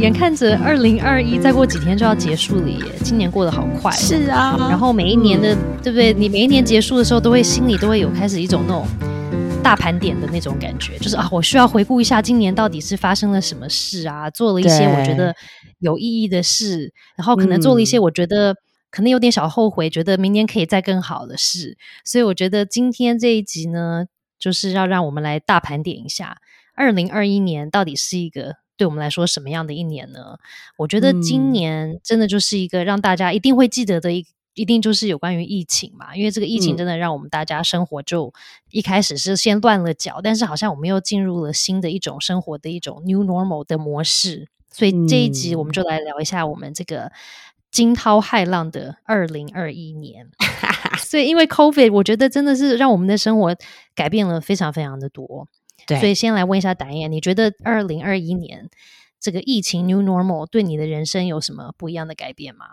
眼看着二零二一再过几天就要结束了耶，今年过得好快。是啊，然后每一年的，对不对？你每一年结束的时候，都会心里都会有开始一种那种大盘点的那种感觉，就是啊，我需要回顾一下今年到底是发生了什么事啊，做了一些我觉得有意义的事，然后可能做了一些我觉得可能有点小后悔，觉得明年可以再更好的事。所以我觉得今天这一集呢，就是要让我们来大盘点一下，二零二一年到底是一个。对我们来说，什么样的一年呢？我觉得今年真的就是一个让大家一定会记得的一，一定就是有关于疫情嘛。因为这个疫情真的让我们大家生活就一开始是先乱了脚，但是好像我们又进入了新的一种生活的一种 new normal 的模式。所以这一集我们就来聊一下我们这个惊涛骇浪的二零二一年。所以因为 COVID，我觉得真的是让我们的生活改变了非常非常的多。所以先来问一下达燕，你觉得二零二一年这个疫情 New Normal 对你的人生有什么不一样的改变吗？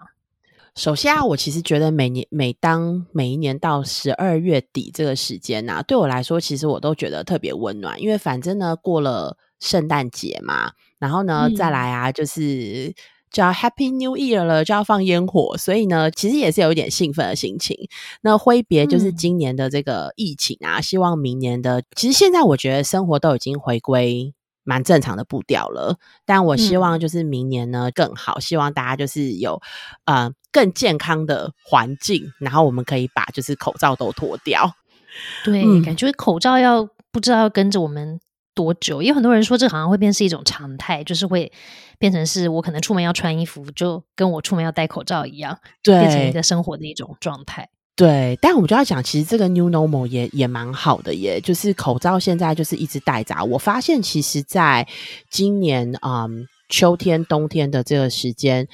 首先啊，我其实觉得每年每当每一年到十二月底这个时间呐，对我来说，其实我都觉得特别温暖，因为反正呢过了圣诞节嘛，然后呢再来啊就是。就要 Happy New Year 了，就要放烟火，所以呢，其实也是有一点兴奋的心情。那挥别就是今年的这个疫情啊，希望明年的，其实现在我觉得生活都已经回归蛮正常的步调了。但我希望就是明年呢更好，希望大家就是有呃更健康的环境，然后我们可以把就是口罩都脱掉。对，感觉口罩要不知道要跟着我们。多久？也有很多人说，这好像会变是一种常态，就是会变成是我可能出门要穿衣服，就跟我出门要戴口罩一样，变成一个生活的一种状态。对，但我们就要讲，其实这个 new normal 也也蛮好的，耶，就是口罩现在就是一直戴着。我发现，其实在今年啊，秋天、冬天的这个时间，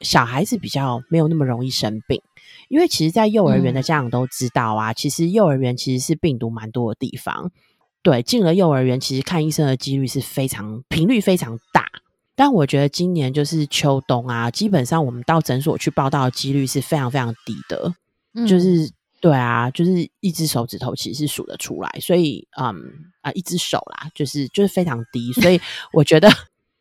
小孩子比较没有那么容易生病，因为其实，在幼儿园的家长都知道啊，其实幼儿园其实是病毒蛮多的地方。对，进了幼儿园，其实看医生的几率是非常频率非常大。但我觉得今年就是秋冬啊，基本上我们到诊所去报道的几率是非常非常低的。就是对啊，就是一只手指头其实是数得出来，所以嗯啊，一只手啦，就是就是非常低。所以我觉得，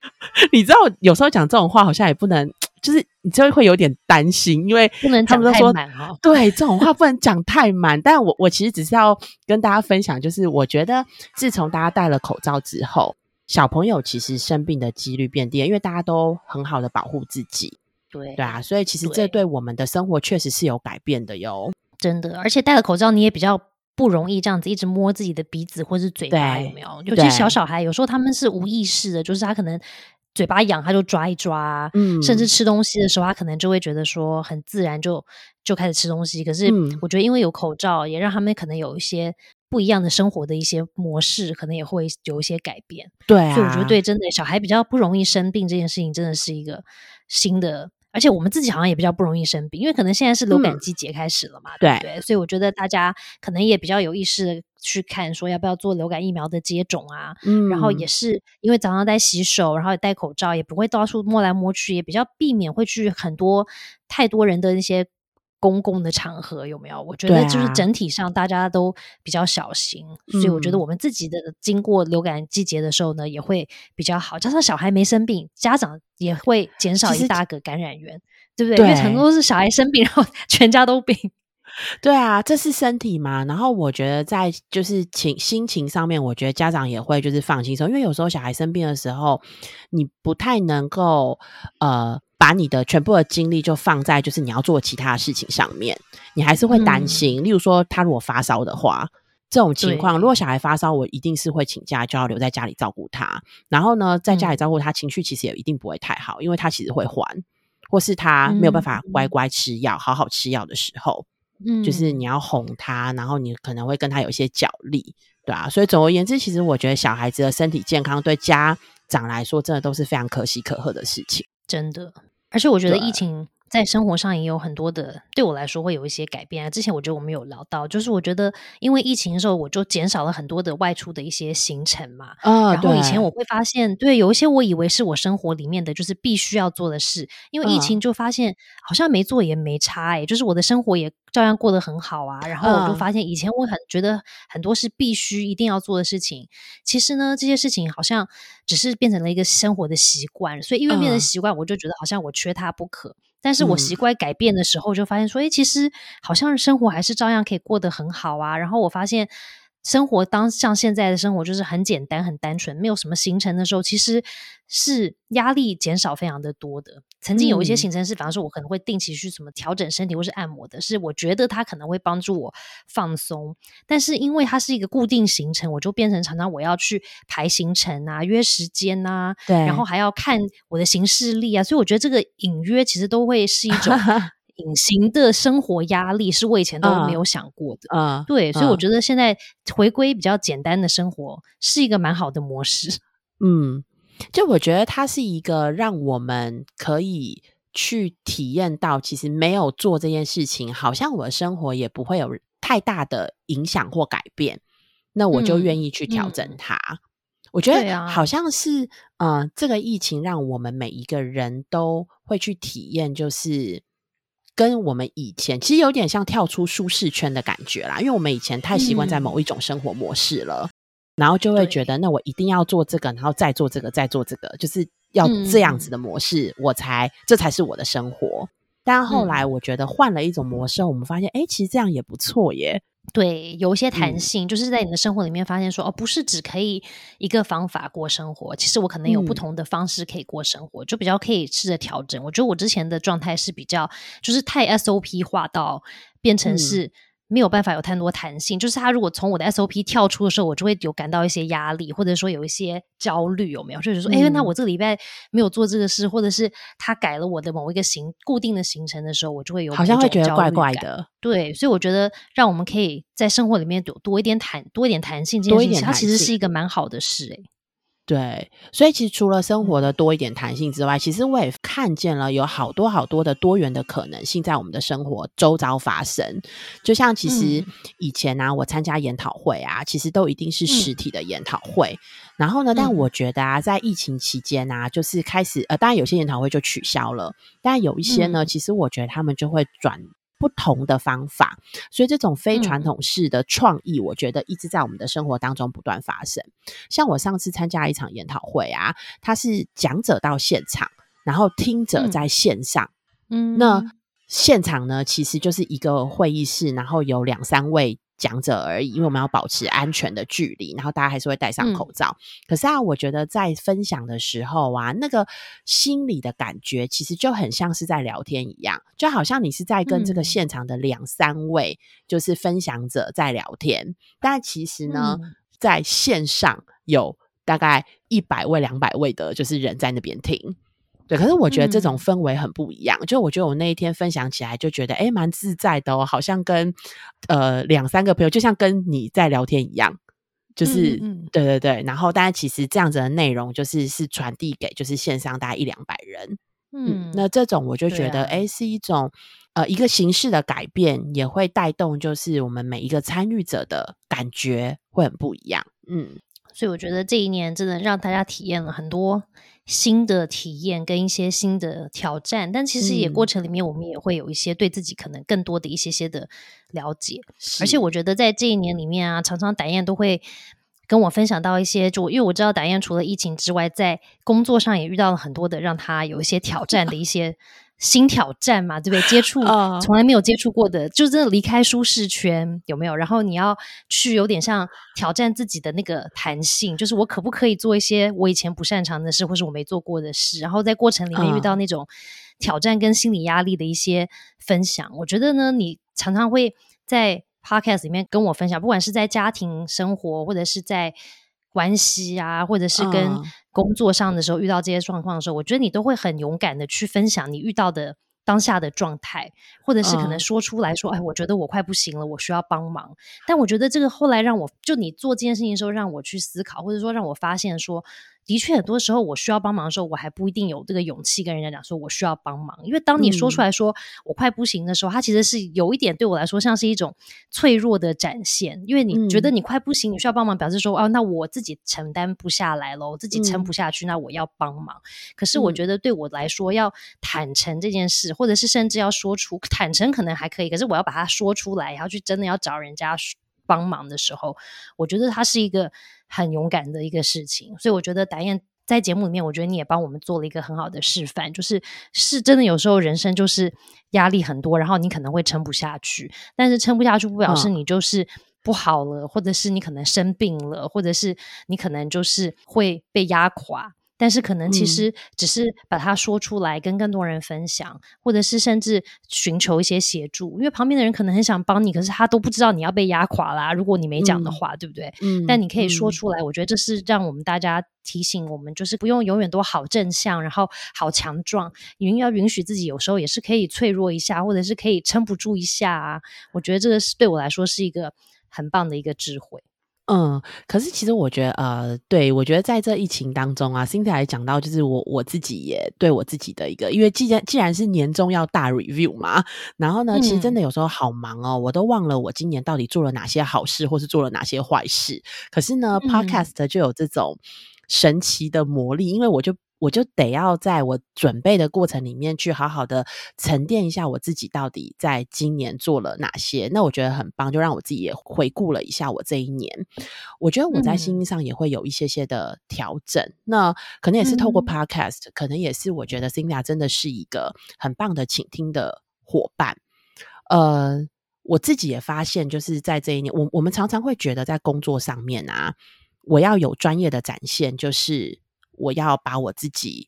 你知道，有时候讲这种话好像也不能。就是你就会有点担心，因为不能讲太满哦。对，这种话不能讲太满。但我我其实只是要跟大家分享，就是我觉得自从大家戴了口罩之后，小朋友其实生病的几率变低，因为大家都很好的保护自己。对对啊，所以其实这对我们的生活确实是有改变的哟。真的，而且戴了口罩，你也比较不容易这样子一直摸自己的鼻子或是嘴巴，有没有？尤其小小孩，有时候他们是无意识的，就是他可能。嘴巴痒，他就抓一抓，嗯，甚至吃东西的时候，他可能就会觉得说很自然，就就开始吃东西。可是我觉得，因为有口罩，也让他们可能有一些不一样的生活的一些模式，可能也会有一些改变。对，所以我觉得，对，真的小孩比较不容易生病这件事情，真的是一个新的。而且我们自己好像也比较不容易生病，因为可能现在是流感季节开始了嘛，对不对？所以我觉得大家可能也比较有意识去看，说要不要做流感疫苗的接种啊。嗯，然后也是因为早上在洗手，然后也戴口罩，也不会到处摸来摸去，也比较避免会去很多太多人的那些。公共的场合有没有？我觉得就是整体上大家都比较小心，所以我觉得我们自己的经过流感季节的时候呢，也会比较好。加上小孩没生病，家长也会减少一大个感染源，对不对？因为很多是小孩生病，然后全家都病。对啊，这是身体嘛。然后我觉得在就是情心情上面，我觉得家长也会就是放轻松，因为有时候小孩生病的时候，你不太能够呃。把你的全部的精力就放在就是你要做其他的事情上面，你还是会担心。例如说，他如果发烧的话，这种情况，如果小孩发烧，我一定是会请假，就要留在家里照顾他。然后呢，在家里照顾他，情绪其实也一定不会太好，因为他其实会还，或是他没有办法乖乖吃药、好好吃药的时候，嗯，就是你要哄他，然后你可能会跟他有一些角力，对啊。所以总而言之，其实我觉得小孩子的身体健康对家长来说，真的都是非常可喜可贺的事情。真的，而且我觉得疫情在生活上也有很多的，对我来说会有一些改变啊。之前我觉得我们有聊到，就是我觉得因为疫情的时候，我就减少了很多的外出的一些行程嘛。啊，然后以前我会发现，对有一些我以为是我生活里面的就是必须要做的事，因为疫情就发现好像没做也没差哎，就是我的生活也照样过得很好啊。然后我就发现，以前我很觉得很多是必须一定要做的事情，其实呢，这些事情好像只是变成了一个生活的习惯，所以因为变成习惯，我就觉得好像我缺它不可。但是我习惯改变的时候，就发现说，哎，其实好像生活还是照样可以过得很好啊。然后我发现。生活当像现在的生活就是很简单很单纯，没有什么行程的时候，其实是压力减少非常的多的。曾经有一些行程是，比方说我可能会定期去什么调整身体或是按摩的，是我觉得它可能会帮助我放松。但是因为它是一个固定行程，我就变成常常我要去排行程啊、约时间啊，对，然后还要看我的行事历啊，所以我觉得这个隐约其实都会是一种。隐形的生活压力是我以前都没有想过的，啊，对，所以我觉得现在回归比较简单的生活是一个蛮好的模式。嗯，就我觉得它是一个让我们可以去体验到，其实没有做这件事情，好像我的生活也不会有太大的影响或改变，那我就愿意去调整它。我觉得好像是，呃，这个疫情让我们每一个人都会去体验，就是。跟我们以前其实有点像跳出舒适圈的感觉啦，因为我们以前太习惯在某一种生活模式了，然后就会觉得那我一定要做这个，然后再做这个，再做这个，就是要这样子的模式，我才这才是我的生活。但后来我觉得换了一种模式，我们发现，哎，其实这样也不错耶。对，有一些弹性，就是在你的生活里面发现说，哦，不是只可以一个方法过生活，其实我可能有不同的方式可以过生活，就比较可以试着调整。我觉得我之前的状态是比较，就是太 SOP 化到变成是。没有办法有太多弹性，就是他如果从我的 SOP 跳出的时候，我就会有感到一些压力，或者说有一些焦虑，有没有？就是说，哎，那我这个礼拜没有做这个事，或者是他改了我的某一个行固定的行程的时候，我就会有好像会觉得怪怪的。对，所以我觉得让我们可以在生活里面多多一点弹，多一点弹性，多一点，它其实是一个蛮好的事，哎。对，所以其实除了生活的多一点弹性之外，其实我也看见了有好多好多的多元的可能性在我们的生活周遭发生。就像其实以前呢，我参加研讨会啊，其实都一定是实体的研讨会。然后呢，但我觉得啊，在疫情期间啊，就是开始呃，当然有些研讨会就取消了，但有一些呢，其实我觉得他们就会转。不同的方法，所以这种非传统式的创意，我觉得一直在我们的生活当中不断发生。像我上次参加一场研讨会啊，他是讲者到现场，然后听者在线上。嗯，那现场呢，其实就是一个会议室，然后有两三位。讲者而已，因为我们要保持安全的距离，然后大家还是会戴上口罩。可是啊，我觉得在分享的时候啊，那个心里的感觉其实就很像是在聊天一样，就好像你是在跟这个现场的两三位就是分享者在聊天，但其实呢，在线上有大概一百位、两百位的，就是人在那边听。对，可是我觉得这种氛围很不一样。就我觉得我那一天分享起来，就觉得哎，蛮自在的哦，好像跟呃两三个朋友，就像跟你在聊天一样。就是对对对，然后，但是其实这样子的内容，就是是传递给就是线上大概一两百人。嗯，那这种我就觉得，哎，是一种呃一个形式的改变，也会带动就是我们每一个参与者的感觉会很不一样。嗯，所以我觉得这一年真的让大家体验了很多。新的体验跟一些新的挑战，但其实也过程里面，我们也会有一些对自己可能更多的一些些的了解。而且我觉得在这一年里面啊，常常打燕都会跟我分享到一些，就因为我知道打燕除了疫情之外，在工作上也遇到了很多的让他有一些挑战的一些。新挑战嘛，对不对？接触从来没有接触过的，就真的离开舒适圈，有没有？然后你要去有点像挑战自己的那个弹性，就是我可不可以做一些我以前不擅长的事，或是我没做过的事？然后在过程里面遇到那种挑战跟心理压力的一些分享，我觉得呢，你常常会在 podcast 里面跟我分享，不管是在家庭生活，或者是在。关系啊，或者是跟工作上的时候遇到这些状况的时候，我觉得你都会很勇敢的去分享你遇到的当下的状态，或者是可能说出来说，哎，我觉得我快不行了，我需要帮忙。但我觉得这个后来让我就你做这件事情的时候，让我去思考，或者说让我发现说。的确，很多时候我需要帮忙的时候，我还不一定有这个勇气跟人家讲说我需要帮忙。因为当你说出来说我快不行的时候，它其实是有一点对我来说像是一种脆弱的展现。因为你觉得你快不行，你需要帮忙，表示说哦，那我自己承担不下来了，我自己撑不下去，那我要帮忙。可是我觉得对我来说，要坦诚这件事，或者是甚至要说出坦诚，可能还可以。可是我要把它说出来，然后去真的要找人家帮忙的时候，我觉得他是一个。很勇敢的一个事情，所以我觉得达燕在节目里面，我觉得你也帮我们做了一个很好的示范，就是是真的有时候人生就是压力很多，然后你可能会撑不下去，但是撑不下去不表示你就是不好了，或者是你可能生病了，或者是你可能就是会被压垮。但是可能其实只是把它说出来，跟更多人分享，或者是甚至寻求一些协助，因为旁边的人可能很想帮你，可是他都不知道你要被压垮啦。如果你没讲的话，对不对？嗯。但你可以说出来，我觉得这是让我们大家提醒我们，就是不用永远都好正向，然后好强壮，允要允许自己有时候也是可以脆弱一下，或者是可以撑不住一下啊。我觉得这个是对我来说是一个很棒的一个智慧。嗯，可是其实我觉得，呃，对我觉得在这疫情当中啊，Cindy 还讲到，就是我我自己也对我自己的一个，因为既然既然是年终要大 review 嘛，然后呢，其实真的有时候好忙哦，我都忘了我今年到底做了哪些好事，或是做了哪些坏事。可是呢，Podcast 就有这种神奇的魔力，因为我就。我就得要在我准备的过程里面去好好的沉淀一下我自己到底在今年做了哪些，那我觉得很棒，就让我自己也回顾了一下我这一年。我觉得我在心上也会有一些些的调整，那可能也是透过 Podcast，可能也是我觉得 Cinda 真的是一个很棒的倾听的伙伴。呃，我自己也发现，就是在这一年，我我们常常会觉得在工作上面啊，我要有专业的展现，就是。我要把我自己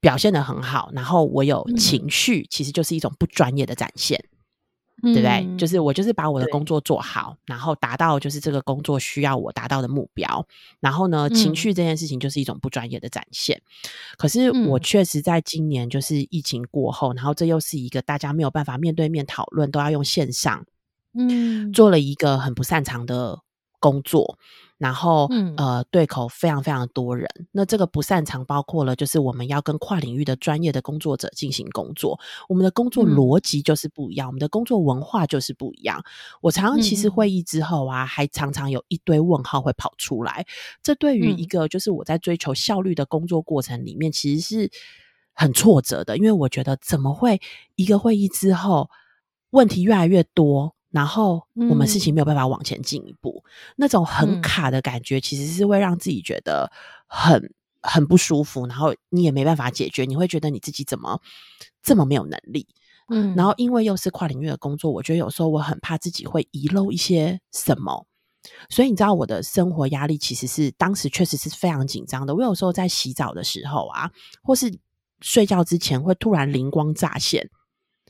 表现的很好，然后我有情绪，其实就是一种不专业的展现，对不对？就是我就是把我的工作做好，然后达到就是这个工作需要我达到的目标，然后呢，情绪这件事情就是一种不专业的展现。可是我确实在今年就是疫情过后，然后这又是一个大家没有办法面对面讨论，都要用线上，嗯，做了一个很不擅长的工作。然后，呃，对口非常非常多人。那这个不擅长，包括了就是我们要跟跨领域的专业的工作者进行工作，我们的工作逻辑就是不一样，我们的工作文化就是不一样。我常常其实会议之后啊，还常常有一堆问号会跑出来。这对于一个就是我在追求效率的工作过程里面，其实是很挫折的，因为我觉得怎么会一个会议之后问题越来越多。然后我们事情没有办法往前进一步，那种很卡的感觉，其实是会让自己觉得很很不舒服。然后你也没办法解决，你会觉得你自己怎么这么没有能力？嗯，然后因为又是跨领域的工作，我觉得有时候我很怕自己会遗漏一些什么。所以你知道我的生活压力其实是当时确实是非常紧张的。我有时候在洗澡的时候啊，或是睡觉之前，会突然灵光乍现。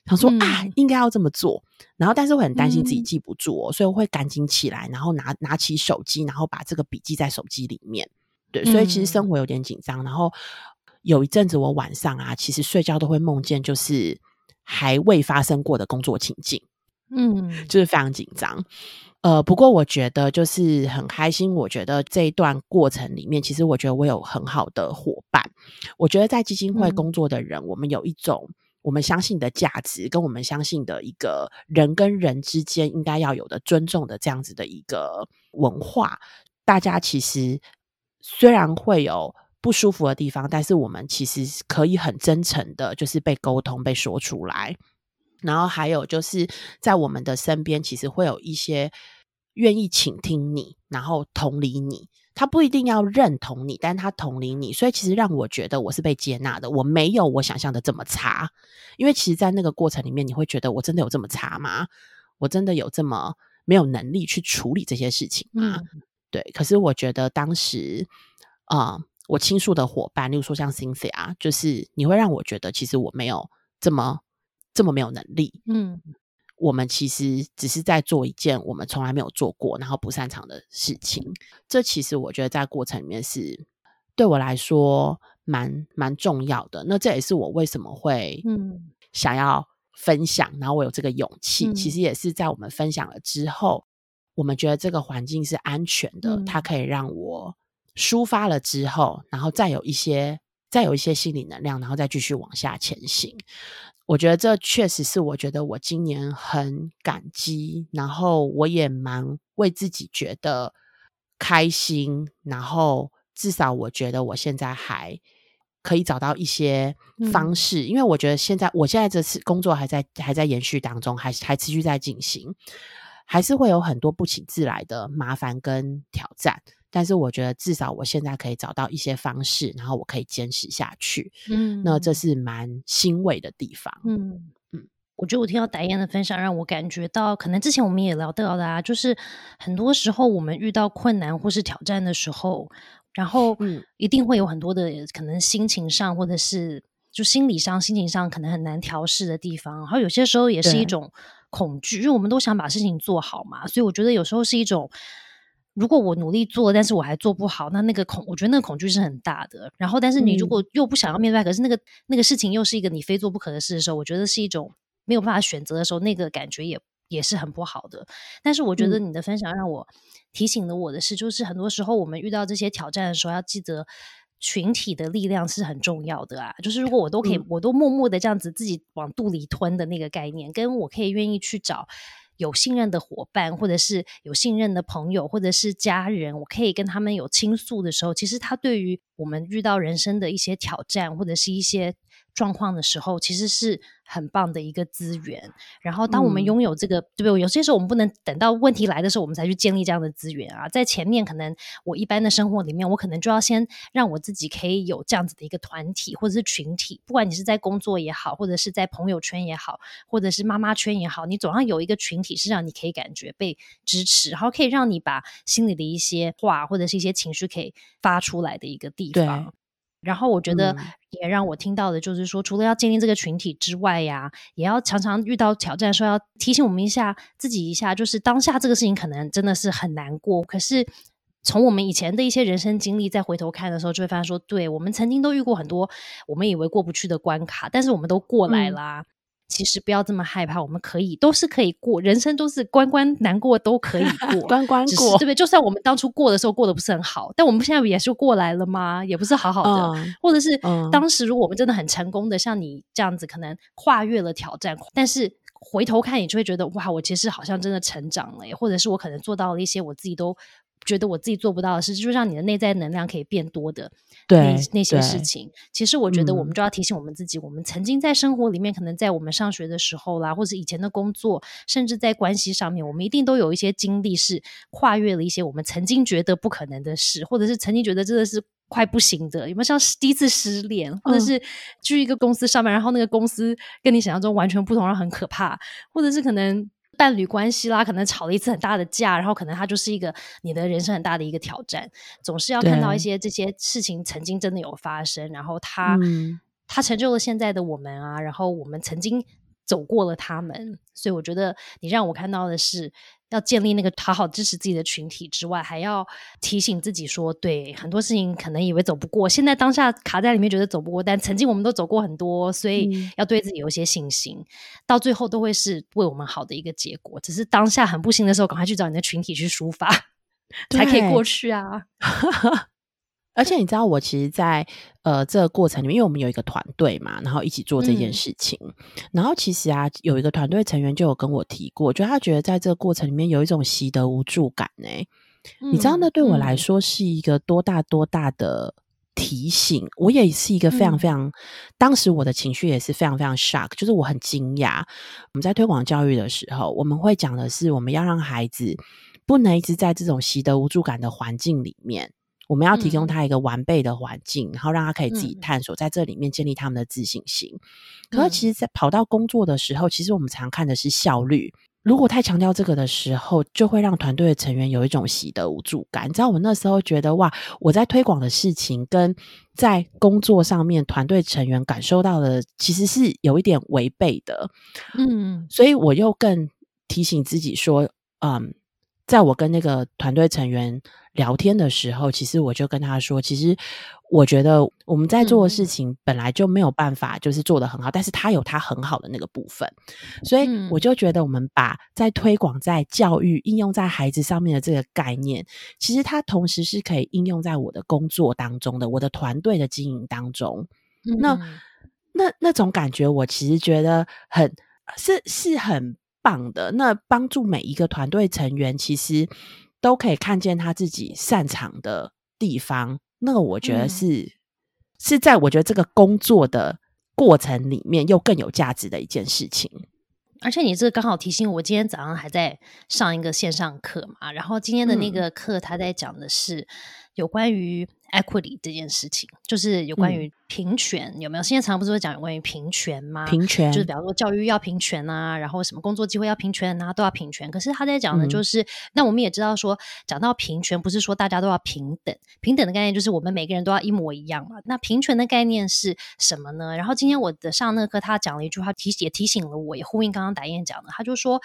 想说啊，应该要这么做，然后但是我很担心自己记不住，哦，所以我会赶紧起来，然后拿拿起手机，然后把这个笔记在手机里面。对，所以其实生活有点紧张。然后有一阵子我晚上啊，其实睡觉都会梦见就是还未发生过的工作情境，嗯，就是非常紧张。呃，不过我觉得就是很开心。我觉得这一段过程里面，其实我觉得我有很好的伙伴。我觉得在基金会工作的人，我们有一种。我们相信的价值，跟我们相信的一个人跟人之间应该要有的尊重的这样子的一个文化，大家其实虽然会有不舒服的地方，但是我们其实可以很真诚的，就是被沟通、被说出来。然后还有就是在我们的身边，其实会有一些愿意倾听你，然后同理你。他不一定要认同你，但他同理你，所以其实让我觉得我是被接纳的。我没有我想象的这么差，因为其实，在那个过程里面，你会觉得我真的有这么差吗？我真的有这么没有能力去处理这些事情吗？对。可是我觉得当时，啊，我倾诉的伙伴，例如说像 Cynthia，就是你会让我觉得，其实我没有这么这么没有能力。嗯。我们其实只是在做一件我们从来没有做过，然后不擅长的事情。这其实我觉得在过程里面是对我来说蛮蛮重要的。那这也是我为什么会嗯想要分享，然后我有这个勇气，其实也是在我们分享了之后，我们觉得这个环境是安全的，它可以让我抒发了之后，然后再有一些再有一些心理能量，然后再继续往下前行。我觉得这确实是我觉得我今年很感激，然后我也蛮为自己觉得开心，然后至少我觉得我现在还可以找到一些方式，因为我觉得现在我现在这次工作还在还在延续当中，还还持续在进行，还是会有很多不请自来的麻烦跟挑战。但是我觉得至少我现在可以找到一些方式，然后我可以坚持下去。嗯，那这是蛮欣慰的地方。嗯嗯，我觉得我听到戴燕的分享，让我感觉到，可能之前我们也聊到的啊，就是很多时候我们遇到困难或是挑战的时候，然后一定会有很多的可能心情上或者是就心理上、心情上可能很难调试的地方。然后有些时候也是一种恐惧，因为我们都想把事情做好嘛，所以我觉得有时候是一种。如果我努力做，但是我还做不好，那那个恐，我觉得那个恐惧是很大的。然后，但是你如果又不想要面对，可是那个那个事情又是一个你非做不可的事的时候，我觉得是一种没有办法选择的时候，那个感觉也也是很不好的。但是，我觉得你的分享让我提醒了我的是，就是很多时候我们遇到这些挑战的时候，要记得群体的力量是很重要的啊。就是如果我都可以，我都默默的这样子自己往肚里吞的那个概念，跟我可以愿意去找。有信任的伙伴，或者是有信任的朋友，或者是家人，我可以跟他们有倾诉的时候，其实他对于我们遇到人生的一些挑战，或者是一些。状况的时候，其实是很棒的一个资源。然后，当我们拥有这个，对不对？有些时候我们不能等到问题来的时候，我们才去建立这样的资源啊。在前面，可能我一般的生活里面，我可能就要先让我自己可以有这样子的一个团体或者是群体。不管你是在工作也好，或者是在朋友圈也好，或者是妈妈圈也好，你总要有一个群体是让你可以感觉被支持，然后可以让你把心里的一些话或者是一些情绪可以发出来的一个地方。然后我觉得也让我听到的就是说，除了要建立这个群体之外呀，也要常常遇到挑战，说要提醒我们一下自己一下，就是当下这个事情可能真的是很难过。可是从我们以前的一些人生经历再回头看的时候，就会发现说，对我们曾经都遇过很多我们以为过不去的关卡，但是我们都过来啦。其实不要这么害怕，我们可以都是可以过，人生都是关关难过都可以过，关关过，对不对？就算我们当初过的时候过得不是很好，但我们现在也是过来了吗？也不是好好的，或者是当时如果我们真的很成功的，像你这样子，可能跨越了挑战，但是回头看，你就会觉得哇，我其实好像真的成长了，或者是我可能做到了一些我自己都。觉得我自己做不到的事，就是让你的内在能量可以变多的那那些事情。其实我觉得，我们就要提醒我们自己，我们曾经在生活里面，可能在我们上学的时候啦，或者以前的工作，甚至在关系上面，我们一定都有一些经历，是跨越了一些我们曾经觉得不可能的事，或者是曾经觉得真的是快不行的。有没有像第一次失恋，或者是去一个公司上班，然后那个公司跟你想象中完全不同，然后很可怕，或者是可能。伴侣关系啦，可能吵了一次很大的架，然后可能它就是一个你的人生很大的一个挑战。总是要看到一些这些事情曾经真的有发生，然后它它成就了现在的我们啊，然后我们曾经走过了他们，所以我觉得你让我看到的是。要建立那个好好支持自己的群体之外，还要提醒自己说，对很多事情可能以为走不过，现在当下卡在里面觉得走不过，但曾经我们都走过很多，所以要对自己有一些信心，到最后都会是为我们好的一个结果。只是当下很不行的时候，赶快去找你的群体去抒发，才可以过去啊。而且你知道，我其实，在呃这个过程里面，因为我们有一个团队嘛，然后一起做这件事情。然后其实啊，有一个团队成员就有跟我提过，就他觉得在这个过程里面有一种习得无助感呢。你知道，那对我来说是一个多大多大的提醒。我也是一个非常非常，当时我的情绪也是非常非常 shock，就是我很惊讶。我们在推广教育的时候，我们会讲的是，我们要让孩子不能一直在这种习得无助感的环境里面。我们要提供他一个完备的环境，然后让他可以自己探索，在这里面建立他们的自信心。可是，其实，在跑到工作的时候，其实我们常看的是效率。如果太强调这个的时候，就会让团队的成员有一种习得无助感。你知道，我那时候觉得，哇，我在推广的事情跟在工作上面，团队成员感受到的其实是有一点违背的。嗯，所以我又更提醒自己说，嗯，在我跟那个团队成员。聊天的时候，其实我就跟他说，其实我觉得我们在做的事情本来就没有办法就是做的很好，但是他有他很好的那个部分，所以我就觉得我们把在推广在教育应用在孩子上面的这个概念，其实它同时是可以应用在我的工作当中的，我的团队的经营当中。那那那种感觉，我其实觉得很是是很棒的。那帮助每一个团队成员，其实。都可以看见他自己擅长的地方，那个我觉得是是在我觉得这个工作的过程里面又更有价值的一件事情。而且你这个刚好提醒我，今天早上还在上一个线上课嘛，然后今天的那个课他在讲的是有关于。Equity 这件事情，就是有关于平权，有没有？现在常常不是会讲有关于平权吗？平权就是比方说教育要平权啊，然后什么工作机会要平权啊，都要平权。可是他在讲的就是，那我们也知道说，讲到平权，不是说大家都要平等，平等的概念就是我们每个人都要一模一样嘛。那平权的概念是什么呢？然后今天我的上那课，他讲了一句话，提也提醒了我，也呼应刚刚达燕讲的，他就说。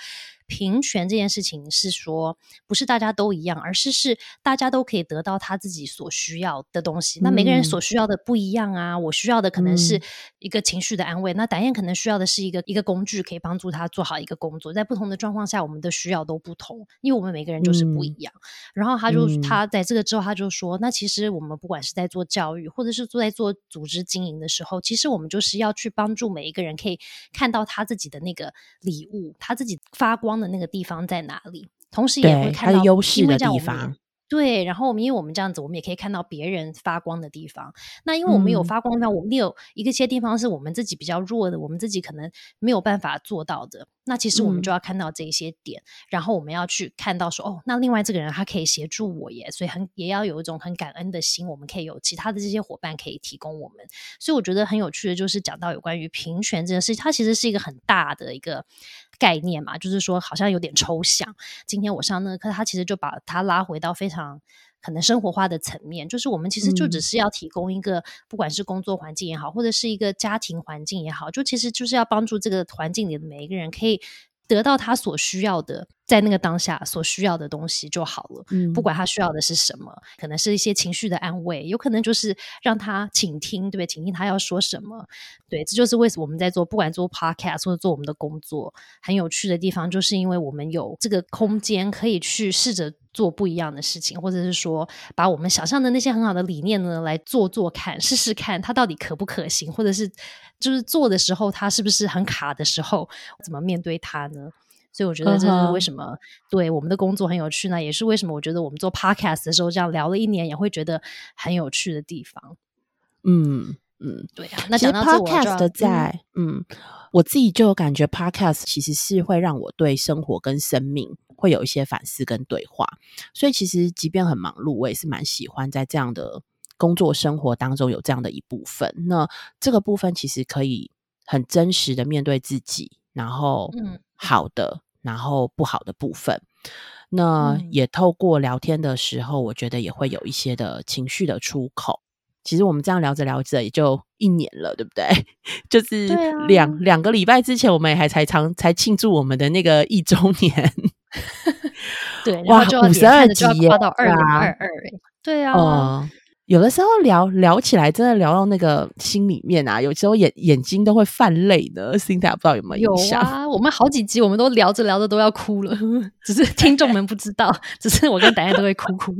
平权这件事情是说，不是大家都一样，而是是大家都可以得到他自己所需要的东西。那每个人所需要的不一样啊，我需要的可能是一个情绪的安慰，那达燕可能需要的是一个一个工具，可以帮助他做好一个工作。在不同的状况下，我们的需要都不同，因为我们每个人就是不一样。然后他就他在这个之后，他就说，那其实我们不管是在做教育，或者是做在做组织经营的时候，其实我们就是要去帮助每一个人，可以看到他自己的那个礼物，他自己发光。的那个地方在哪里？同时也会看到优势的地方。对，然后我们因为我们这样子，我们也可以看到别人发光的地方。那因为我们有发光，那我们有一个些地方是我们自己比较弱的，我们自己可能没有办法做到的。那其实我们就要看到这些点，然后我们要去看到说，哦，那另外这个人他可以协助我耶，所以很也要有一种很感恩的心，我们可以有其他的这些伙伴可以提供我们。所以我觉得很有趣的就是讲到有关于平权这件事，它其实是一个很大的一个。概念嘛，就是说好像有点抽象。今天我上那个课，他其实就把它拉回到非常可能生活化的层面，就是我们其实就只是要提供一个，不管是工作环境也好，或者是一个家庭环境也好，就其实就是要帮助这个环境里的每一个人可以得到他所需要的。在那个当下所需要的东西就好了，嗯，不管他需要的是什么，可能是一些情绪的安慰，有可能就是让他倾听，对不对？倾听他要说什么，对，这就是为什么我们在做，不管做 podcast 或者做我们的工作，很有趣的地方，就是因为我们有这个空间可以去试着做不一样的事情，或者是说把我们想象的那些很好的理念呢，来做做看，试试看它到底可不可行，或者是就是做的时候，它是不是很卡的时候，怎么面对它呢？所以我觉得这是为什么对我们的工作很有趣呢？也是为什么我觉得我们做 podcast 的时候这样聊了一年也会觉得很有趣的地方。嗯嗯，对啊。那讲到 podcast 在嗯，我自己就有感觉 podcast 其实是会让我对生活跟生命会有一些反思跟对话。所以其实即便很忙碌，我也是蛮喜欢在这样的工作生活当中有这样的一部分。那这个部分其实可以很真实的面对自己，然后嗯，好的。然后不好的部分，那也透过聊天的时候，我觉得也会有一些的情绪的出口。其实我们这样聊着聊着也就一年了，对不对？就是两两个礼拜之前，我们也还才常才庆祝我们的那个一周年。对，哇，五十二集跨到二零二二，对啊。有的时候聊聊起来，真的聊到那个心里面啊，有时候眼眼睛都会泛泪的。心态不知道有没有？有啊，我们好几集我们都聊着聊着都要哭了，只是听众们不知道，只是我跟达燕都会哭哭，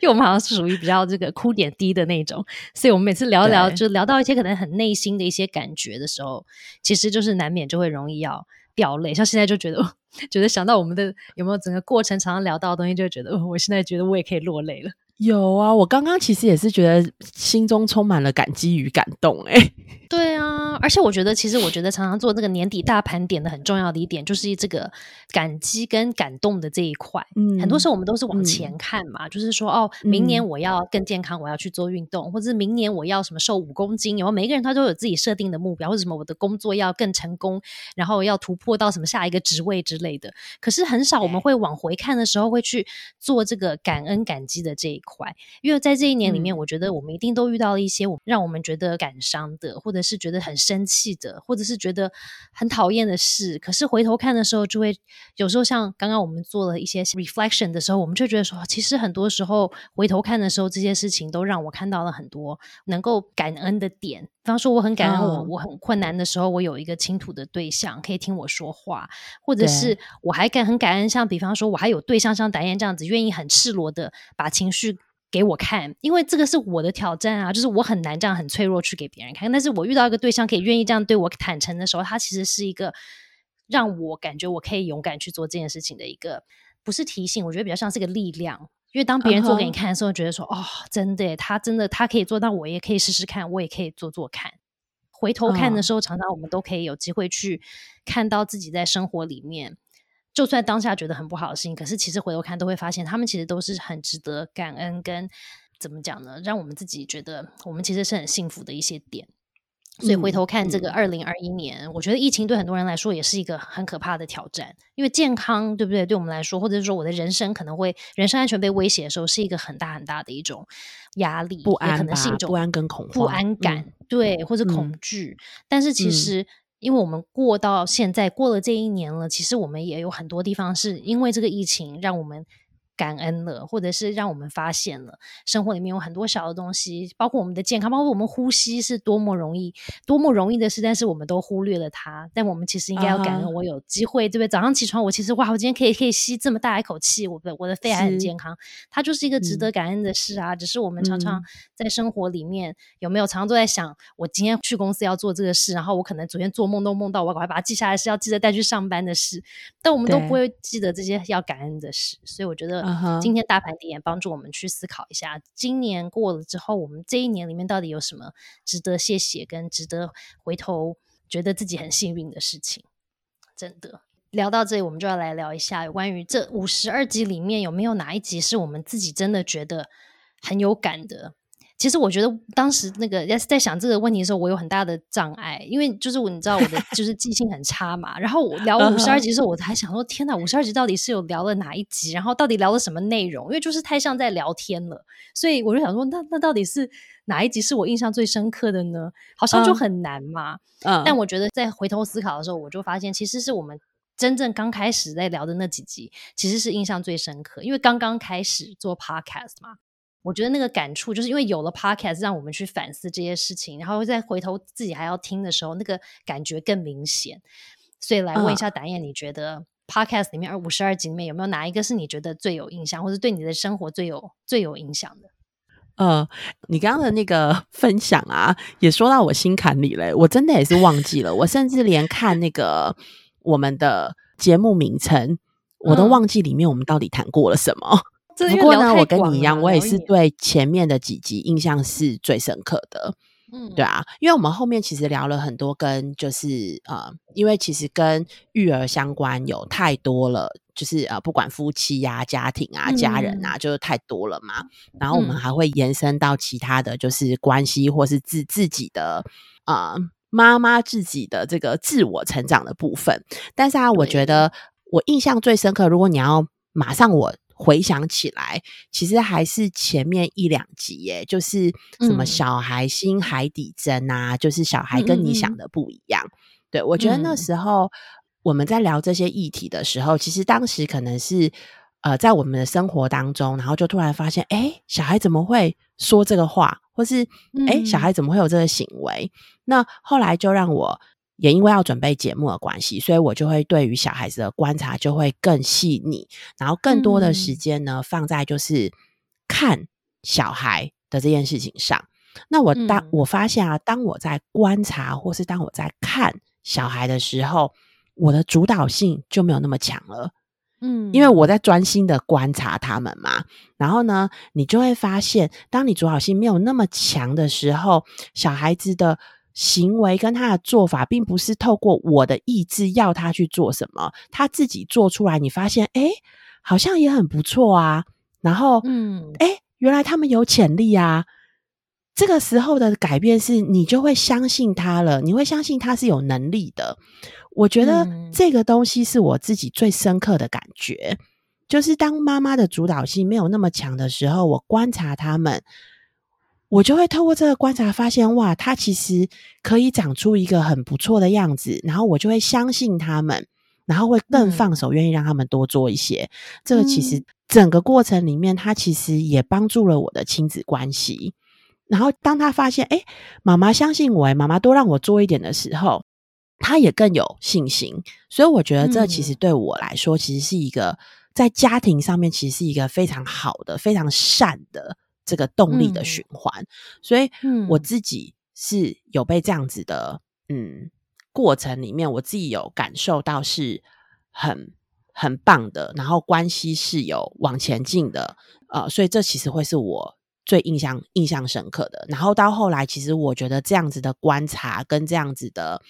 因为我们好像是属于比较这个哭点低的那种，所以我们每次聊聊就聊到一些可能很内心的一些感觉的时候，其实就是难免就会容易要掉泪。像现在就觉得，觉得想到我们的有没有整个过程常常聊到的东西，就觉得我现在觉得我也可以落泪了。有啊，我刚刚其实也是觉得心中充满了感激与感动，哎，对啊，而且我觉得，其实我觉得常常做这个年底大盘点的很重要的一点，就是这个感激跟感动的这一块。嗯，很多时候我们都是往前看嘛，就是说，哦，明年我要更健康，我要去做运动，或者是明年我要什么瘦五公斤，然后每一个人他都有自己设定的目标，或者什么我的工作要更成功，然后要突破到什么下一个职位之类的。可是很少我们会往回看的时候会去做这个感恩感激的这一块，因为在这一年里面，我觉得我们一定都遇到了一些我让我们觉得感伤的，或者是觉得很生气的，或者是觉得很讨厌的事。可是回头看的时候，就会有时候像刚刚我们做了一些 reflection 的时候，我们就觉得说，其实很多时候回头看的时候，这些事情都让我看到了很多能够感恩的点。比方说，我很感恩我我很困难的时候，我有一个倾吐的对象可以听我说话，或者是我还感很感恩，像比方说，我还有对象像达燕这样子，愿意很赤裸的把情绪给我看，因为这个是我的挑战啊，就是我很难这样很脆弱去给别人看。但是我遇到一个对象可以愿意这样对我坦诚的时候，他其实是一个让我感觉我可以勇敢去做这件事情的一个，不是提醒，我觉得比较像是个力量。因为当别人做给你看的时候，觉得说哦，真的，他真的他可以做到，我也可以试试看，我也可以做做看。回头看的时候，常常我们都可以有机会去看到自己在生活里面，就算当下觉得很不好的事情，可是其实回头看都会发现，他们其实都是很值得感恩跟怎么讲呢？让我们自己觉得我们其实是很幸福的一些点。所以回头看这个二零二一年，我觉得疫情对很多人来说也是一个很可怕的挑战，因为健康对不对？对我们来说，或者是说我的人生可能会人身安全被威胁的时候，是一个很大很大的一种压力，不安，可能是一种不安跟恐慌、不安感，对，或者恐惧。但是其实，因为我们过到现在过了这一年了，其实我们也有很多地方是因为这个疫情让我们。感恩了，或者是让我们发现了生活里面有很多小的东西，包括我们的健康，包括我们呼吸是多么容易、多么容易的事，但是我们都忽略了它。但我们其实应该要感恩，我有机会，对不对？早上起床，我其实哇，我今天可以可以吸这么大一口气，我的我的肺还很健康，它就是一个值得感恩的事啊。只是我们常常在生活里面有没有常常都在想，我今天去公司要做这个事，然后我可能昨天做梦都梦到我赶快把它记下来，是要记得带去上班的事，但我们都不会记得这些要感恩的事，所以我觉得。今天大盘点也帮助我们去思考一下，今年过了之后，我们这一年里面到底有什么值得谢谢跟值得回头觉得自己很幸运的事情？真的聊到这里，我们就要来聊一下有关于这五十二集里面有没有哪一集是我们自己真的觉得很有感的。其实我觉得当时那个在在想这个问题的时候，我有很大的障碍，因为就是我你知道我的 就是记性很差嘛。然后我聊五十二集的时候，我还想说天哪，五十二集到底是有聊了哪一集？然后到底聊了什么内容？因为就是太像在聊天了，所以我就想说，那那到底是哪一集是我印象最深刻的呢？好像就很难嘛。嗯。但我觉得在回头思考的时候，我就发现其实是我们真正刚开始在聊的那几集，其实是印象最深刻，因为刚刚开始做 podcast 嘛。我觉得那个感触，就是因为有了 podcast，让我们去反思这些事情，然后再回头自己还要听的时候，那个感觉更明显。所以来问一下达燕，你觉得 podcast 里面二五十二集里面有没有哪一个是你觉得最有印象，或者对你的生活最有最有影响的？呃，你刚刚的那个分享啊，也说到我心坎里嘞。我真的也是忘记了，我甚至连看那个我们的节目名称，我都忘记里面我们到底谈过了什么。不过呢，我跟你一样，我也是对前面的几集印象是最深刻的。嗯，对啊，因为我们后面其实聊了很多跟就是呃，因为其实跟育儿相关有太多了，就是呃，不管夫妻呀、家庭啊、家人啊，就是太多了嘛。然后我们还会延伸到其他的就是关系，或是自自己的啊妈妈自己的这个自我成长的部分。但是啊，我觉得我印象最深刻，如果你要马上我。回想起来，其实还是前面一两集耶，就是什么小孩心海底针啊，就是小孩跟你想的不一样。对我觉得那时候我们在聊这些议题的时候，其实当时可能是呃在我们的生活当中，然后就突然发现，哎，小孩怎么会说这个话，或是哎，小孩怎么会有这个行为？那后来就让我。也因为要准备节目的关系，所以我就会对于小孩子的观察就会更细腻，然后更多的时间呢放在就是看小孩的这件事情上。那我当我发现啊，当我在观察或是当我在看小孩的时候，我的主导性就没有那么强了。嗯，因为我在专心的观察他们嘛。然后呢，你就会发现，当你主导性没有那么强的时候，小孩子的。行为跟他的做法，并不是透过我的意志要他去做什么，他自己做出来，你发现，哎，好像也很不错啊。然后，嗯，哎，原来他们有潜力啊。这个时候的改变是你就会相信他了，你会相信他是有能力的。我觉得这个东西是我自己最深刻的感觉，就是当妈妈的主导性没有那么强的时候，我观察他们，我就会透过这个观察发现，哇，他其实可以长出一个很不错的样子，然后我就会相信他们，然后会更放手，愿意让他们多做一些。这个其实整个过程里面，他其实也帮助了我的亲子关系。然后当他发现，哎，妈妈相信我，哎，妈妈多让我做一点的时候。他也更有信心，所以我觉得这其实对我来说，其实是一个在家庭上面，其实是一个非常好的、非常善的这个动力的循环。所以我自己是有被这样子的嗯过程里面，我自己有感受到是很很棒的，然后关系是有往前进的，呃，所以这其实会是我最印象印象深刻的。然后到后来，其实我觉得这样子的观察跟这样子的。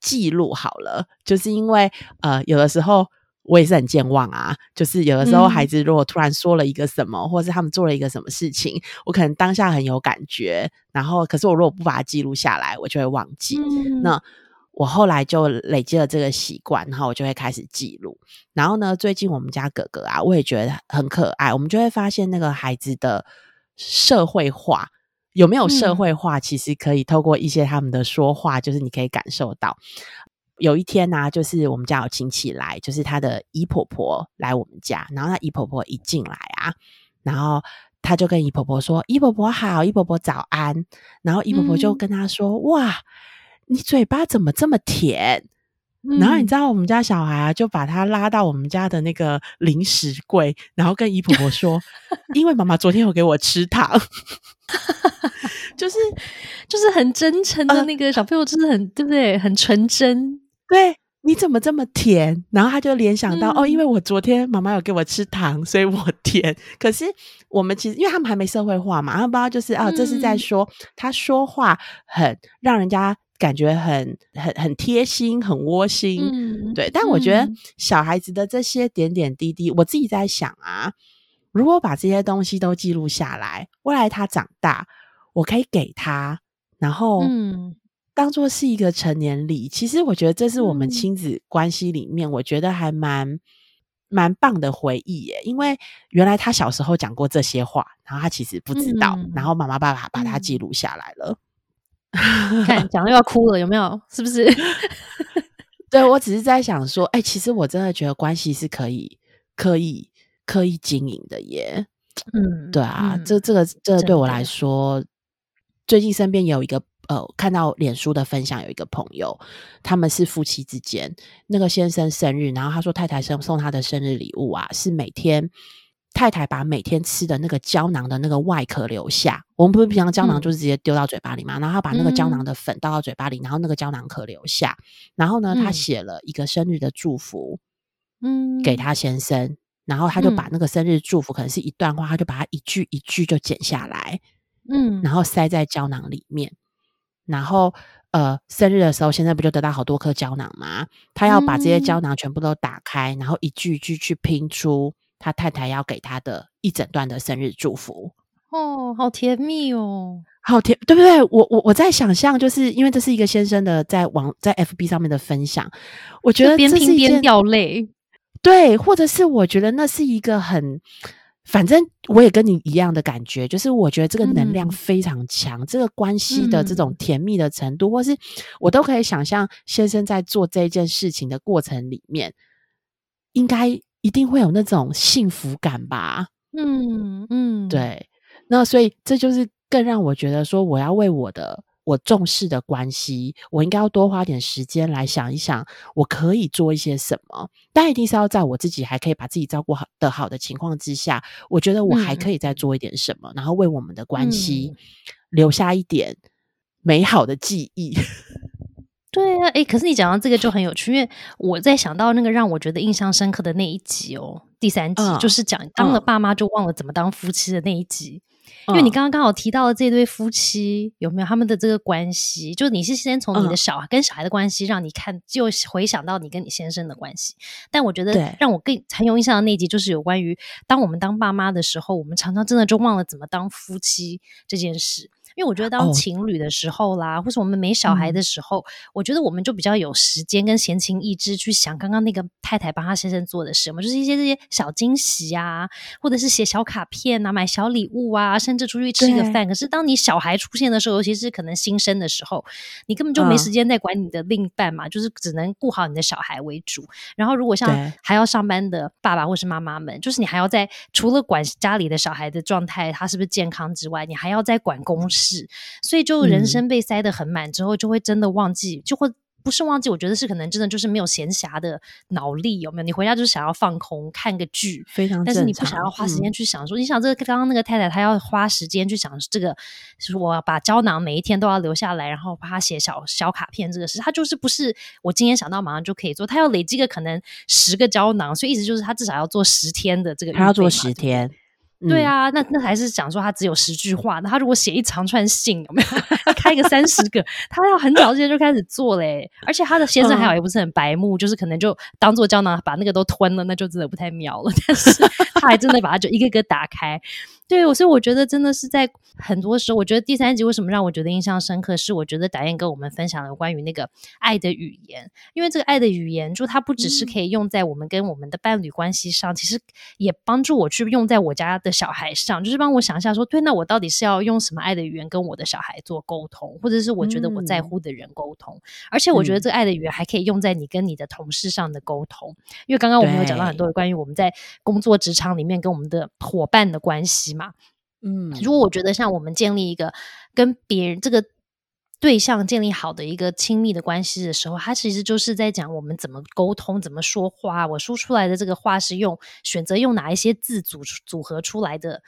记录好了，就是因为呃，有的时候我也是很健忘啊。就是有的时候孩子如果突然说了一个什么，或者是他们做了一个什么事情，我可能当下很有感觉，然后可是我如果不把它记录下来，我就会忘记。那我后来就累积了这个习惯，然后我就会开始记录。然后呢，最近我们家哥哥啊，我也觉得很可爱，我们就会发现那个孩子的社会化。有没有社会化？其实可以透过一些他们的说话，就是你可以感受到。有一天呢，就是我们家有亲戚来，就是他的姨婆婆来我们家，然后他姨婆婆一进来啊，然后他就跟姨婆婆说：“姨婆婆好，姨婆婆早安。”然后姨婆婆就跟他说：“哇，你嘴巴怎么这么甜？”然后你知道我们家小孩啊，就把他拉到我们家的那个零食柜，然后跟姨婆婆说：“因为妈妈昨天有给我吃糖。”就是就是很真诚的那个小朋友，真的很对不对？很纯真。对，你怎么这么甜？然后他就联想到哦，因为我昨天妈妈有给我吃糖，所以我甜。可是我们其实因为他们还没社会化嘛，然后不知道就是啊，这是在说他说话很让人家感觉很很很贴心、很窝心。嗯对，但我觉得小孩子的这些点点滴滴，我自己在想啊。如果把这些东西都记录下来，未来他长大，我可以给他，然后嗯，当做是一个成年礼。其实我觉得这是我们亲子关系里面，我觉得还蛮蛮棒的回忆耶。因为原来他小时候讲过这些话，然后他其实不知道，然后妈妈爸爸把他记录下来了。看讲又要哭了，有没有？是不是？对我只是在想说，哎，其实我真的觉得关系是可以可以。刻意经营的耶，嗯，对啊，这这个这对我来说，最近身边有一个呃，看到脸书的分享，有一个朋友，他们是夫妻之间，那个先生生日，然后他说太太送送他的生日礼物啊，是每天太太把每天吃的那个胶囊的那个外壳留下，我们不是平常胶囊就是直接丢到嘴巴里嘛，然后他把那个胶囊的粉倒到嘴巴里，然后那个胶囊壳留下，然后呢，他写了一个生日的祝福，嗯，给他先生。然后他就把那个生日祝福，可能是一段话，他就把它一句一句就剪下来，嗯，然后塞在胶囊里面。然后呃，生日的时候，现在不就得到好多颗胶囊吗？他要把这些胶囊全部都打开，然后一句一句去拼出他太太要给他的一整段的生日祝福。哦，好甜蜜哦，好甜，对不对？我我我在想象，就是因为这是一个先生的在网在 FB 上面的分享，我觉得边听边掉泪。对，或者是我觉得那是一个很，反正我也跟你一样的感觉，就是我觉得这个能量非常强，这个关系的这种甜蜜的程度，或是我都可以想象先生在做这件事情的过程里面，应该一定会有那种幸福感吧？嗯嗯，对，那所以这就是更让我觉得说，我要为我的。我重视的关系，我应该要多花点时间来想一想，我可以做一些什么。但一定是要在我自己还可以把自己照顾好的好的情况之下，我觉得我还可以再做一点什么，然后为我们的关系留下一点美好的记忆。对啊，诶，可是你讲到这个就很有趣，因为我在想到那个让我觉得印象深刻的那一集哦，第三集就是讲当了爸妈就忘了怎么当夫妻的那一集。因为你刚刚刚好提到了这对夫妻有没有他们的这个关系？就是你是先从你的小孩跟小孩的关系让你看，就回想到你跟你先生的关系。但我觉得让我更很有印象的那集，就是有关于当我们当爸妈的时候，我们常常真的就忘了怎么当夫妻这件事。因为我觉得当情侣的时候啦，或是我们没小孩的时候，我觉得我们就比较有时间跟闲情逸致去想刚刚那个太太帮他先生做的什么，就是一些这些小惊喜啊，或者是写小卡片啊，买小礼物啊，甚至出去吃个饭。可是当你小孩出现的时候，尤其是可能新生的时候，你根本就没时间再管你的另一半嘛，就是只能顾好你的小孩为主。然后如果像还要上班的爸爸或是妈妈们，就是你还要在除了管家里的小孩的状态，他是不是健康之外，你还要在管公事。是，所以就人生被塞得很满之后，就会真的忘记，就会不是忘记，我觉得是可能真的就是没有闲暇的脑力，有没有？你回家就是想要放空，看个剧，非常，但是你不想要花时间去想说，你想这个刚刚那个太太，她要花时间去想这个，就是我把胶囊每一天都要留下来，然后帮她写小小卡片，这个事，她就是不是我今天想到马上就可以做，她要累积个可能十个胶囊，所以意思就是她至少要做十天的这个，她要做十天。对啊，那那还是讲说他只有十句话，那他如果写一长串信，有没有开个三十个？他要很早之前就开始做嘞，而且他的先生还好也不是很白目，就是可能就当做胶囊把那个都吞了，那就真的不太妙了。但是他还真的把它就一个个打开。对，所以我觉得真的是在很多时候，我觉得第三集为什么让我觉得印象深刻，是我觉得导演跟我们分享了关于那个爱的语言，因为这个爱的语言，就它不只是可以用在我们跟我们的伴侣关系上，其实也帮助我去用在我家的小孩上，就是帮我想一下说，对，那我到底是要用什么爱的语言跟我的小孩做沟通，或者是我觉得我在乎的人沟通，而且我觉得这个爱的语言还可以用在你跟你的同事上的沟通，因为刚刚我们有讲到很多关于我们在工作职场里面跟我们的伙伴的关系。嘛，嗯，如果我觉得像我们建立一个跟别人这个对象建立好的一个亲密的关系的时候，他其实就是在讲我们怎么沟通、怎么说话。我说出来的这个话是用选择用哪一些字组组合出来的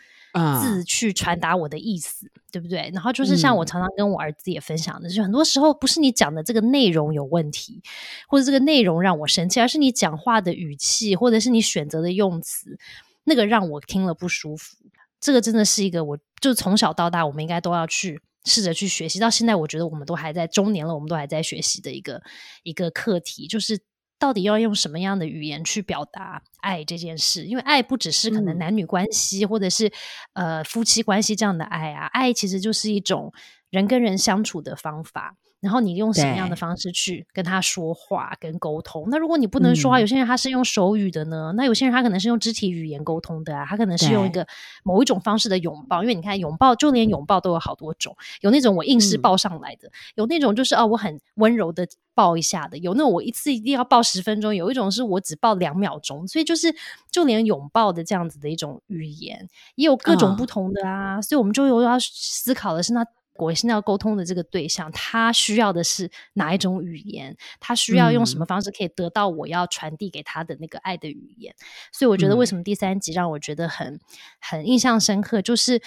字去传达我的意思，对不对？然后就是像我常常跟我儿子也分享的，就很多时候不是你讲的这个内容有问题，或者这个内容让我生气，而是你讲话的语气，或者是你选择的用词，那个让我听了不舒服。这个真的是一个，我就从小到大，我们应该都要去试着去学习。到现在，我觉得我们都还在中年了，我们都还在学习的一个一个课题，就是到底要用什么样的语言去表达爱这件事？因为爱不只是可能男女关系，或者是呃夫妻关系这样的爱啊，爱其实就是一种人跟人相处的方法。然后你用什么样的方式去跟他说话、跟沟通？那如果你不能说话，有些人他是用手语的呢。那有些人他可能是用肢体语言沟通的啊，他可能是用一个某一种方式的拥抱。因为你看，拥抱就连拥抱都有好多种，有那种我硬是抱上来的，有那种就是哦我很温柔的抱一下的，有那种我一次一定要抱十分钟，有一种是我只抱两秒钟。所以就是就连拥抱的这样子的一种语言，也有各种不同的啊。所以我们就有要思考的是那。我现在要沟通的这个对象，他需要的是哪一种语言？他需要用什么方式可以得到我要传递给他的那个爱的语言？所以我觉得，为什么第三集让我觉得很很印象深刻，就是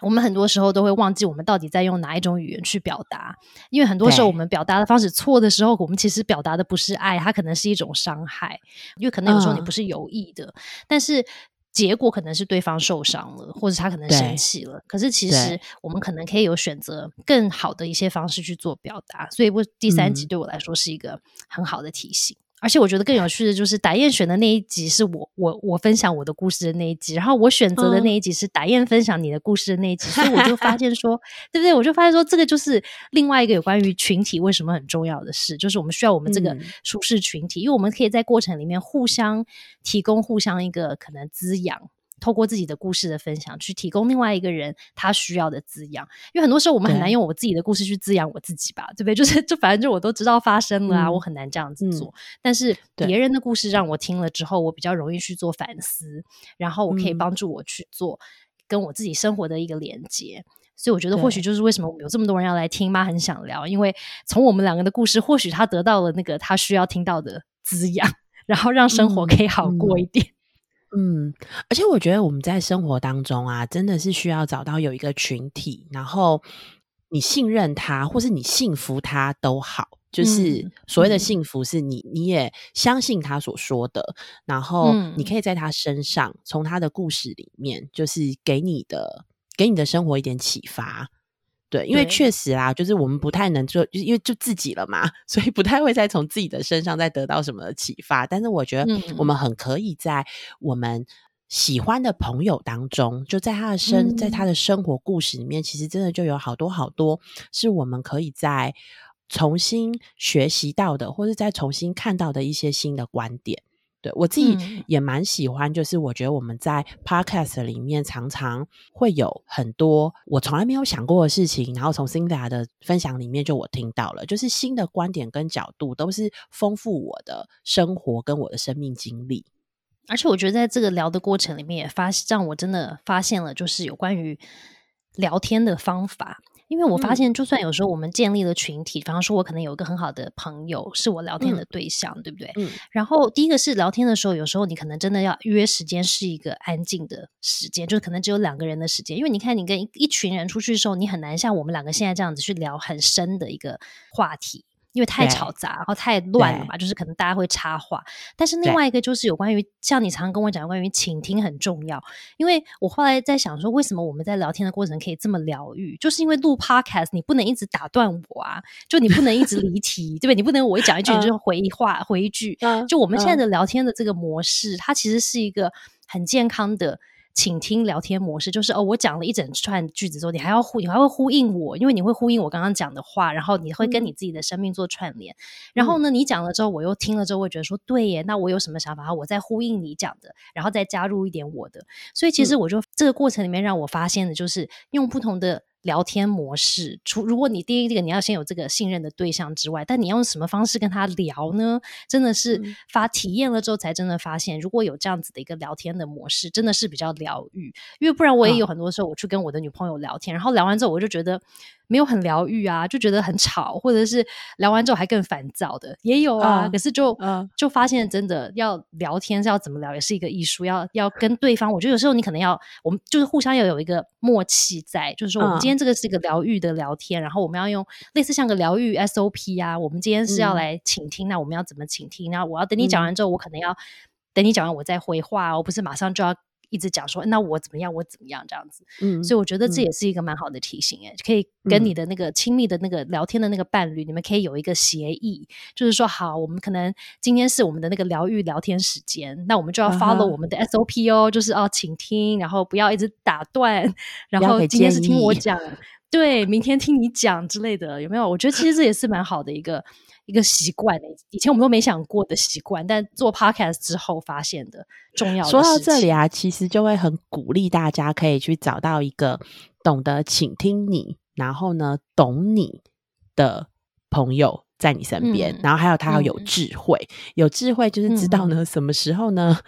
我们很多时候都会忘记我们到底在用哪一种语言去表达，因为很多时候我们表达的方式错的时候，我们其实表达的不是爱，它可能是一种伤害，因为可能有时候你不是有意的，但是。结果可能是对方受伤了，或者他可能生气了。可是其实我们可能可以有选择更好的一些方式去做表达。所以，我第三集对我来说是一个很好的提醒。而且我觉得更有趣的就是打燕选的那一集是我我我分享我的故事的那一集，然后我选择的那一集是打燕分享你的故事的那一集，所以我就发现说，对不对？我就发现说，这个就是另外一个有关于群体为什么很重要的事，就是我们需要我们这个舒适群体，因为我们可以在过程里面互相提供互相一个可能滋养。透过自己的故事的分享，去提供另外一个人他需要的滋养。因为很多时候我们很难用我自己的故事去滋养我自己吧，对不对？就是就反正就我都知道发生了啊，我很难这样子做。但是别人的故事让我听了之后，我比较容易去做反思，然后我可以帮助我去做跟我自己生活的一个连接。所以我觉得或许就是为什么我们有这么多人要来听妈很想聊，因为从我们两个的故事，或许他得到了那个他需要听到的滋养，然后让生活可以好过一点。嗯，而且我觉得我们在生活当中啊，真的是需要找到有一个群体，然后你信任他，或是你信服他都好。就是所谓的幸福，是你你也相信他所说的，然后你可以在他身上，从他的故事里面，就是给你的给你的生活一点启发。对，因为确实啊，就是我们不太能做，因为就自己了嘛，所以不太会再从自己的身上再得到什么启发。但是我觉得我们很可以在我们喜欢的朋友当中，就在他的生，在他的生活故事里面，其实真的就有好多好多是我们可以在重新学习到的，或者再重新看到的一些新的观点。对我自己也蛮喜欢，就是我觉得我们在 podcast 里面常常会有很多我从来没有想过的事情，然后从 Cinda 的分享里面就我听到了，就是新的观点跟角度，都是丰富我的生活跟我的生命经历。而且我觉得在这个聊的过程里面，也发让我真的发现了，就是有关于聊天的方法。因为我发现，就算有时候我们建立了群体，比方说，我可能有一个很好的朋友是我聊天的对象，对不对？嗯。然后第一个是聊天的时候，有时候你可能真的要约时间，是一个安静的时间，就是可能只有两个人的时间。因为你看，你跟一群人出去的时候，你很难像我们两个现在这样子去聊很深的一个话题。因为太吵杂，然后太乱了嘛，就是可能大家会插话。但是另外一个就是有关于像你常常跟我讲关于倾听很重要。因为我后来在想说，为什么我们在聊天的过程可以这么疗愈？就是因为录 podcast 你不能一直打断我啊，就你不能一直离题，对不对？你不能我一讲一句你就回一话回一句。就我们现在的聊天的这个模式，它其实是一个很健康的。请听聊天模式就是哦，我讲了一整串句子之后，你还要呼，你还会呼应我，因为你会呼应我刚刚讲的话，然后你会跟你自己的生命做串联。然后呢，你讲了之后，我又听了之后，会觉得说对耶，那我有什么想法，我再呼应你讲的，然后再加入一点我的。所以其实我就这个过程里面让我发现的就是用不同的。聊天模式，除如果你第一个你要先有这个信任的对象之外，但你要用什么方式跟他聊呢？真的是发体验了之后才真的发现，如果有这样子的一个聊天的模式，真的是比较疗愈。因为不然我也有很多时候我去跟我的女朋友聊天，然后聊完之后我就觉得。没有很疗愈啊，就觉得很吵，或者是聊完之后还更烦躁的也有啊。可是就就发现，真的要聊天是要怎么聊，也是一个艺术。要要跟对方，我觉得有时候你可能要，我们就是互相要有一个默契在，就是说我们今天这个是一个疗愈的聊天，然后我们要用类似像个疗愈 SOP 啊。我们今天是要来倾听，那我们要怎么倾听？然后我要等你讲完之后，我可能要等你讲完我再回话，我不是马上就要。一直讲说，那我怎么样？我怎么样？这样子，嗯，所以我觉得这也是一个蛮好的提醒，哎，可以跟你的那个亲密的那个聊天的那个伴侣，你们可以有一个协议，就是说，好，我们可能今天是我们的那个疗愈聊天时间，那我们就要 follow 我们的 SOP 哦，就是哦，请听，然后不要一直打断，然后今天是听我讲，对，明天听你讲之类的，有没有？我觉得其实这也是蛮好的一个。一个习惯以前我们都没想过的习惯，但做 podcast 之后发现的重要。说到这里啊，其实就会很鼓励大家可以去找到一个懂得倾听你，然后呢懂你的朋友在你身边，然后还有他要有智慧，有智慧就是知道呢什么时候呢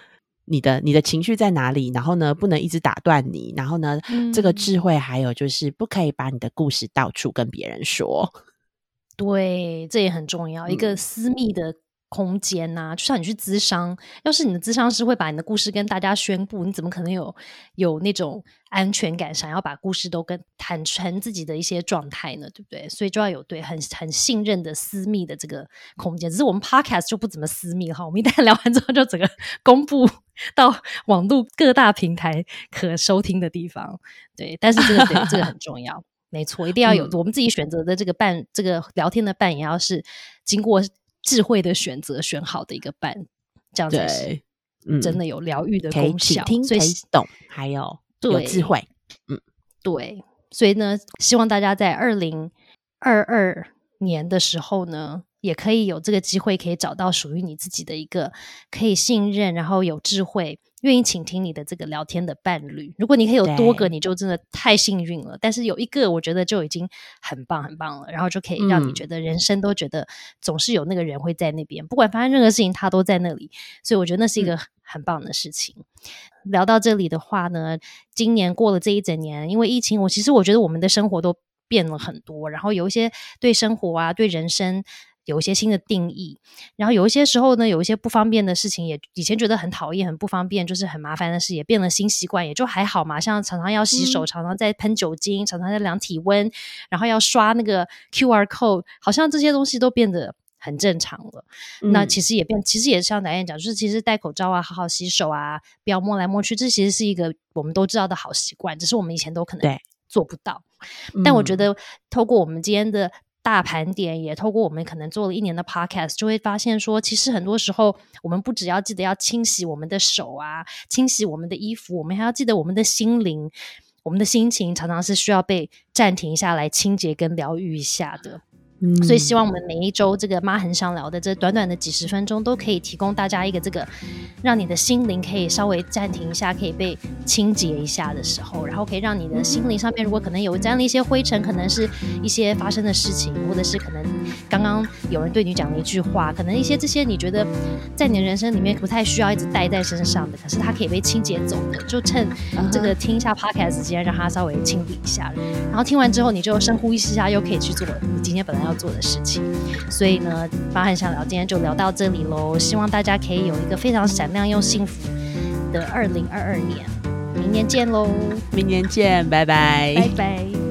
你的你的情绪在哪里，然后呢不能一直打断你，然后呢这个智慧还有就是不可以把你的故事到处跟别人说。对，这也很重要。一个私密的空间呐，就像你去咨商，要是你的咨商师会把你的故事跟大家宣布，你怎么可能有有那种安全感，想要把故事都跟坦诚自己的一些状态呢？对不对？所以就要有对很很信任的私密的这个空间。只是我们 podcast 就不怎么私密哈，我们一旦聊完之后就整个公布到网络各大平台可收听的地方。对，但是这个这个很重要。没错，一定要有我们自己选择的这个伴，这个聊天的伴也要是经过智慧的选择选好的一个伴，这样子是真的有疗愈的功效，听可以懂，还有有智慧，嗯，对，所以呢，希望大家在二零二二年的时候呢，也可以有这个机会，可以找到属于你自己的一个可以信任，然后有智慧。愿意倾听你的这个聊天的伴侣，如果你可以有多个，你就真的太幸运了。但是有一个，我觉得就已经很棒很棒了。然后就可以让你觉得人生都觉得总是有那个人会在那边，不管发生任何事情，他都在那里。所以我觉得那是一个很棒的事情。聊到这里的话呢，今年过了这一整年，因为疫情，我其实我觉得我们的生活都变了很多，然后有一些对生活啊，对人生。有一些新的定义，然后有一些时候呢，有一些不方便的事情，也以前觉得很讨厌、很不方便，就是很麻烦的事，也变了新习惯，也就还好嘛。像常常要洗手，常常在喷酒精，常常在量体温，然后要刷那个 Q R code，好像这些东西都变得很正常了。那其实也变，其实也像导演讲，就是其实戴口罩啊，好好洗手啊，不要摸来摸去，这其实是一个我们都知道的好习惯，只是我们以前都可能做不到。但我觉得透过我们今天的大盘点，也透过我们可能做了一年的 podcast，就会发现说，其实很多时候我们不只要记得要清洗我们的手啊，清洗我们的衣服，我们还要记得我们的心灵。我们的心情常常是需要被暂停下来清洁跟疗愈一下的。所以希望我们每一周这个妈很想聊的这短短的几十分钟，都可以提供大家一个这个，让你的心灵可以稍微暂停一下，可以被清洁一下的时候，然后可以让你的心灵上面如果可能有沾了一些灰尘，可能是一些发生的事情，或者是可能刚刚有人对你讲了一句话，可能一些这些你觉得在你的人生里面不太需要一直带在身上的，可是它可以被清洁走的，就趁这个听一下 podcast 时间，让它稍微清理一下，然后听完之后你就深呼吸一下，又可以去做你今天本来要。要做的事情，所以呢，包含想聊，今天就聊到这里喽。希望大家可以有一个非常闪亮又幸福的二零二二年，明年见喽！明年见，拜拜，拜拜。